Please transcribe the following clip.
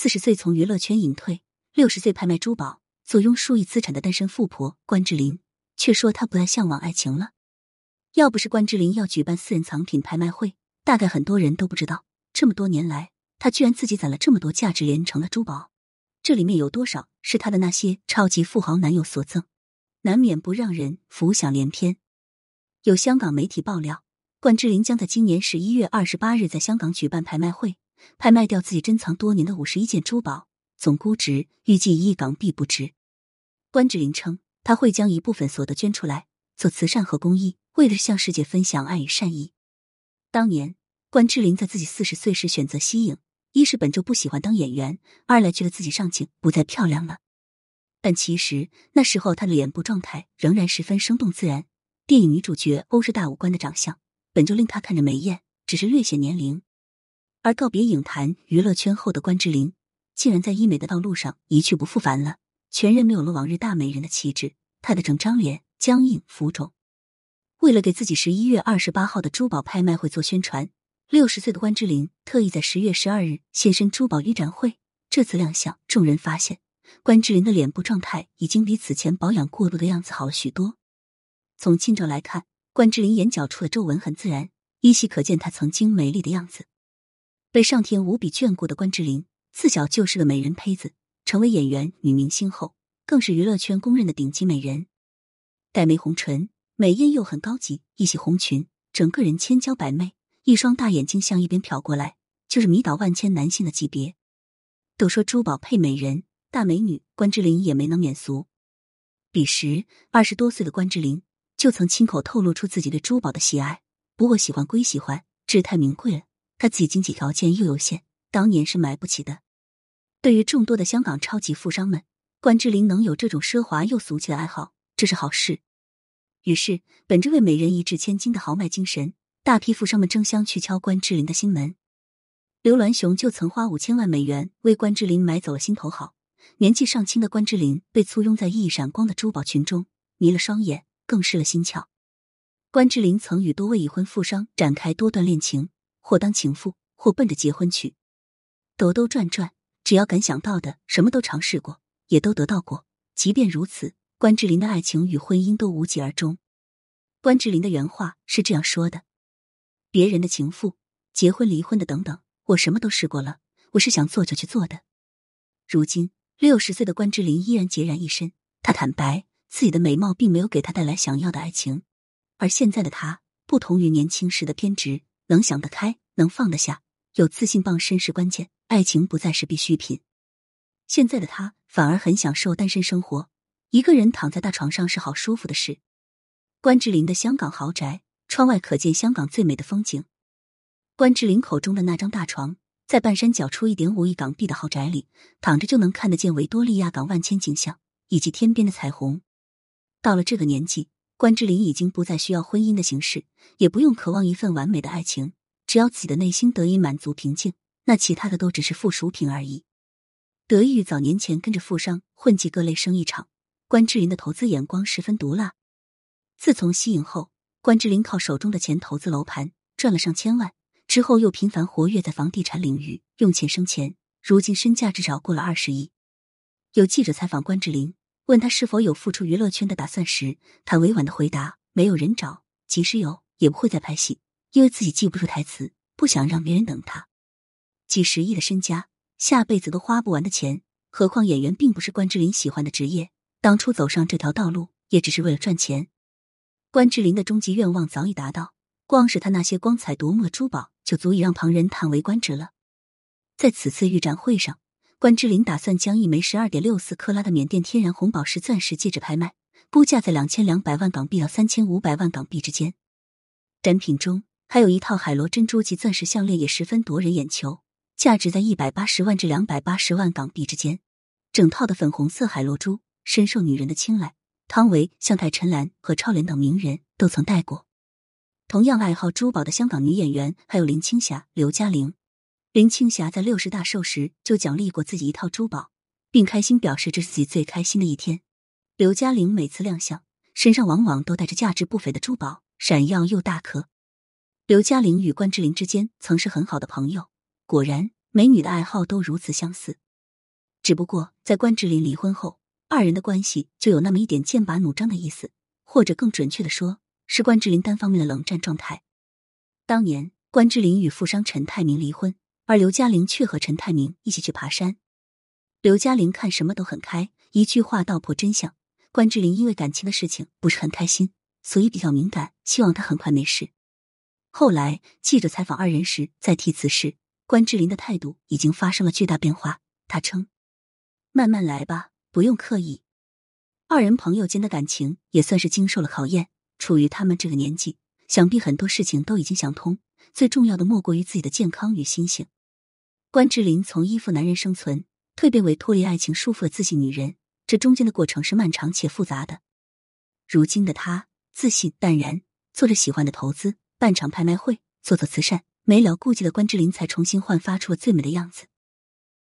四十岁从娱乐圈隐退，六十岁拍卖珠宝，坐拥数亿资产的单身富婆关之琳，却说她不再向往爱情了。要不是关之琳要举办私人藏品拍卖会，大概很多人都不知道，这么多年来，她居然自己攒了这么多价值连城的珠宝。这里面有多少是她的那些超级富豪男友所赠，难免不让人浮想联翩。有香港媒体爆料，关之琳将在今年十一月二十八日在香港举办拍卖会。拍卖掉自己珍藏多年的五十一件珠宝，总估值预计一亿港币不止。关之琳称，他会将一部分所得捐出来做慈善和公益，为的是向世界分享爱与善意。当年，关之琳在自己四十岁时选择息影，一是本就不喜欢当演员，二来觉得自己上镜不再漂亮了。但其实那时候她的脸部状态仍然十分生动自然。电影女主角欧式大五官的长相本就令她看着美艳，只是略显年龄。而告别影坛娱乐圈后的关之琳，竟然在医美的道路上一去不复返了，全然没有了往日大美人的气质。她的整张脸僵硬浮肿。为了给自己十一月二十八号的珠宝拍卖会做宣传，六十岁的关之琳特意在十月十二日现身珠宝预展会。这次亮相，众人发现关之琳的脸部状态已经比此前保养过度的样子好了许多。从近照来看，关之琳眼角处的皱纹很自然，依稀可见她曾经美丽的样子。被上天无比眷顾的关之琳，自小就是个美人胚子。成为演员、女明星后，更是娱乐圈公认的顶级美人。黛眉红唇，美艳又很高级，一袭红裙，整个人千娇百媚，一双大眼睛向一边瞟过来，就是迷倒万千男性的级别。都说珠宝配美人，大美女关之琳也没能免俗。彼时二十多岁的关之琳就曾亲口透露出自己对珠宝的喜爱，不过喜欢归喜欢，这太名贵了。他自己经济条件又有限，当年是买不起的。对于众多的香港超级富商们，关之琳能有这种奢华又俗气的爱好，这是好事。于是，本着为美人一掷千金的豪迈精神，大批富商们争相去敲关之琳的心门。刘銮雄就曾花五千万美元为关之琳买走了心头好。年纪尚轻的关之琳被簇拥在熠熠闪光的珠宝群中，迷了双眼，更失了心窍。关之琳曾与多位已婚富商展开多段恋情。或当情妇，或奔着结婚去，兜兜转转，只要敢想到的，什么都尝试过，也都得到过。即便如此，关之琳的爱情与婚姻都无疾而终。关之琳的原话是这样说的：“别人的情妇，结婚离婚的等等，我什么都试过了，我是想做就去做的。”如今六十岁的关之琳依然孑然一身，她坦白自己的美貌并没有给她带来想要的爱情，而现在的她不同于年轻时的偏执。能想得开，能放得下，有自信傍身是关键。爱情不再是必需品。现在的他反而很享受单身生活，一个人躺在大床上是好舒服的事。关之琳的香港豪宅，窗外可见香港最美的风景。关之琳口中的那张大床，在半山脚出一点五亿港币的豪宅里，躺着就能看得见维多利亚港万千景象以及天边的彩虹。到了这个年纪。关之琳已经不再需要婚姻的形式，也不用渴望一份完美的爱情，只要自己的内心得以满足平静，那其他的都只是附属品而已。得益于早年前跟着富商混迹各类生意场，关之琳的投资眼光十分毒辣。自从息影后，关之琳靠手中的钱投资楼盘，赚了上千万，之后又频繁活跃在房地产领域，用钱生钱，如今身价至少过了二十亿。有记者采访关之琳。问他是否有复出娱乐圈的打算时，他委婉的回答：“没有人找，即使有，也不会再拍戏，因为自己记不住台词，不想让别人等他。几十亿的身家，下辈子都花不完的钱，何况演员并不是关之琳喜欢的职业，当初走上这条道路也只是为了赚钱。关之琳的终极愿望早已达到，光是他那些光彩夺目的珠宝，就足以让旁人叹为观止了。在此次预展会上。”关之琳打算将一枚十二点六四克拉的缅甸天然红宝石钻石戒指拍卖，估价在两千两百万港币到三千五百万港币之间。展品中还有一套海螺珍珠及钻石项链，也十分夺人眼球，价值在一百八十万至两百八十万港币之间。整套的粉红色海螺珠深受女人的青睐，汤唯、向太、陈岚和超莲等名人都曾戴过。同样爱好珠宝的香港女演员还有林青霞、刘嘉玲。林青霞在六十大寿时就奖励过自己一套珠宝，并开心表示这是自己最开心的一天。刘嘉玲每次亮相，身上往往都带着价值不菲的珠宝，闪耀又大颗。刘嘉玲与关之琳之间曾是很好的朋友，果然美女的爱好都如此相似，只不过在关之琳离婚后，二人的关系就有那么一点剑拔弩张的意思，或者更准确的说，是关之琳单方面的冷战状态。当年关之琳与富商陈泰明离婚，而刘嘉玲却和陈泰明一起去爬山。刘嘉玲看什么都很开，一句话道破真相。关之琳因为感情的事情不是很开心，所以比较敏感，希望他很快没事。后来记者采访二人时，再提此事，关之琳的态度已经发生了巨大变化。他称：“慢慢来吧，不用刻意。”二人朋友间的感情也算是经受了考验。处于他们这个年纪，想必很多事情都已经想通，最重要的莫过于自己的健康与心性。关之琳从依附男人生存，蜕变为脱离爱情束缚的自信女人，这中间的过程是漫长且复杂的。如今的她，自信淡然，做着喜欢的投资，办场拍卖会，做做慈善，没了顾忌的关之琳才重新焕发出了最美的样子。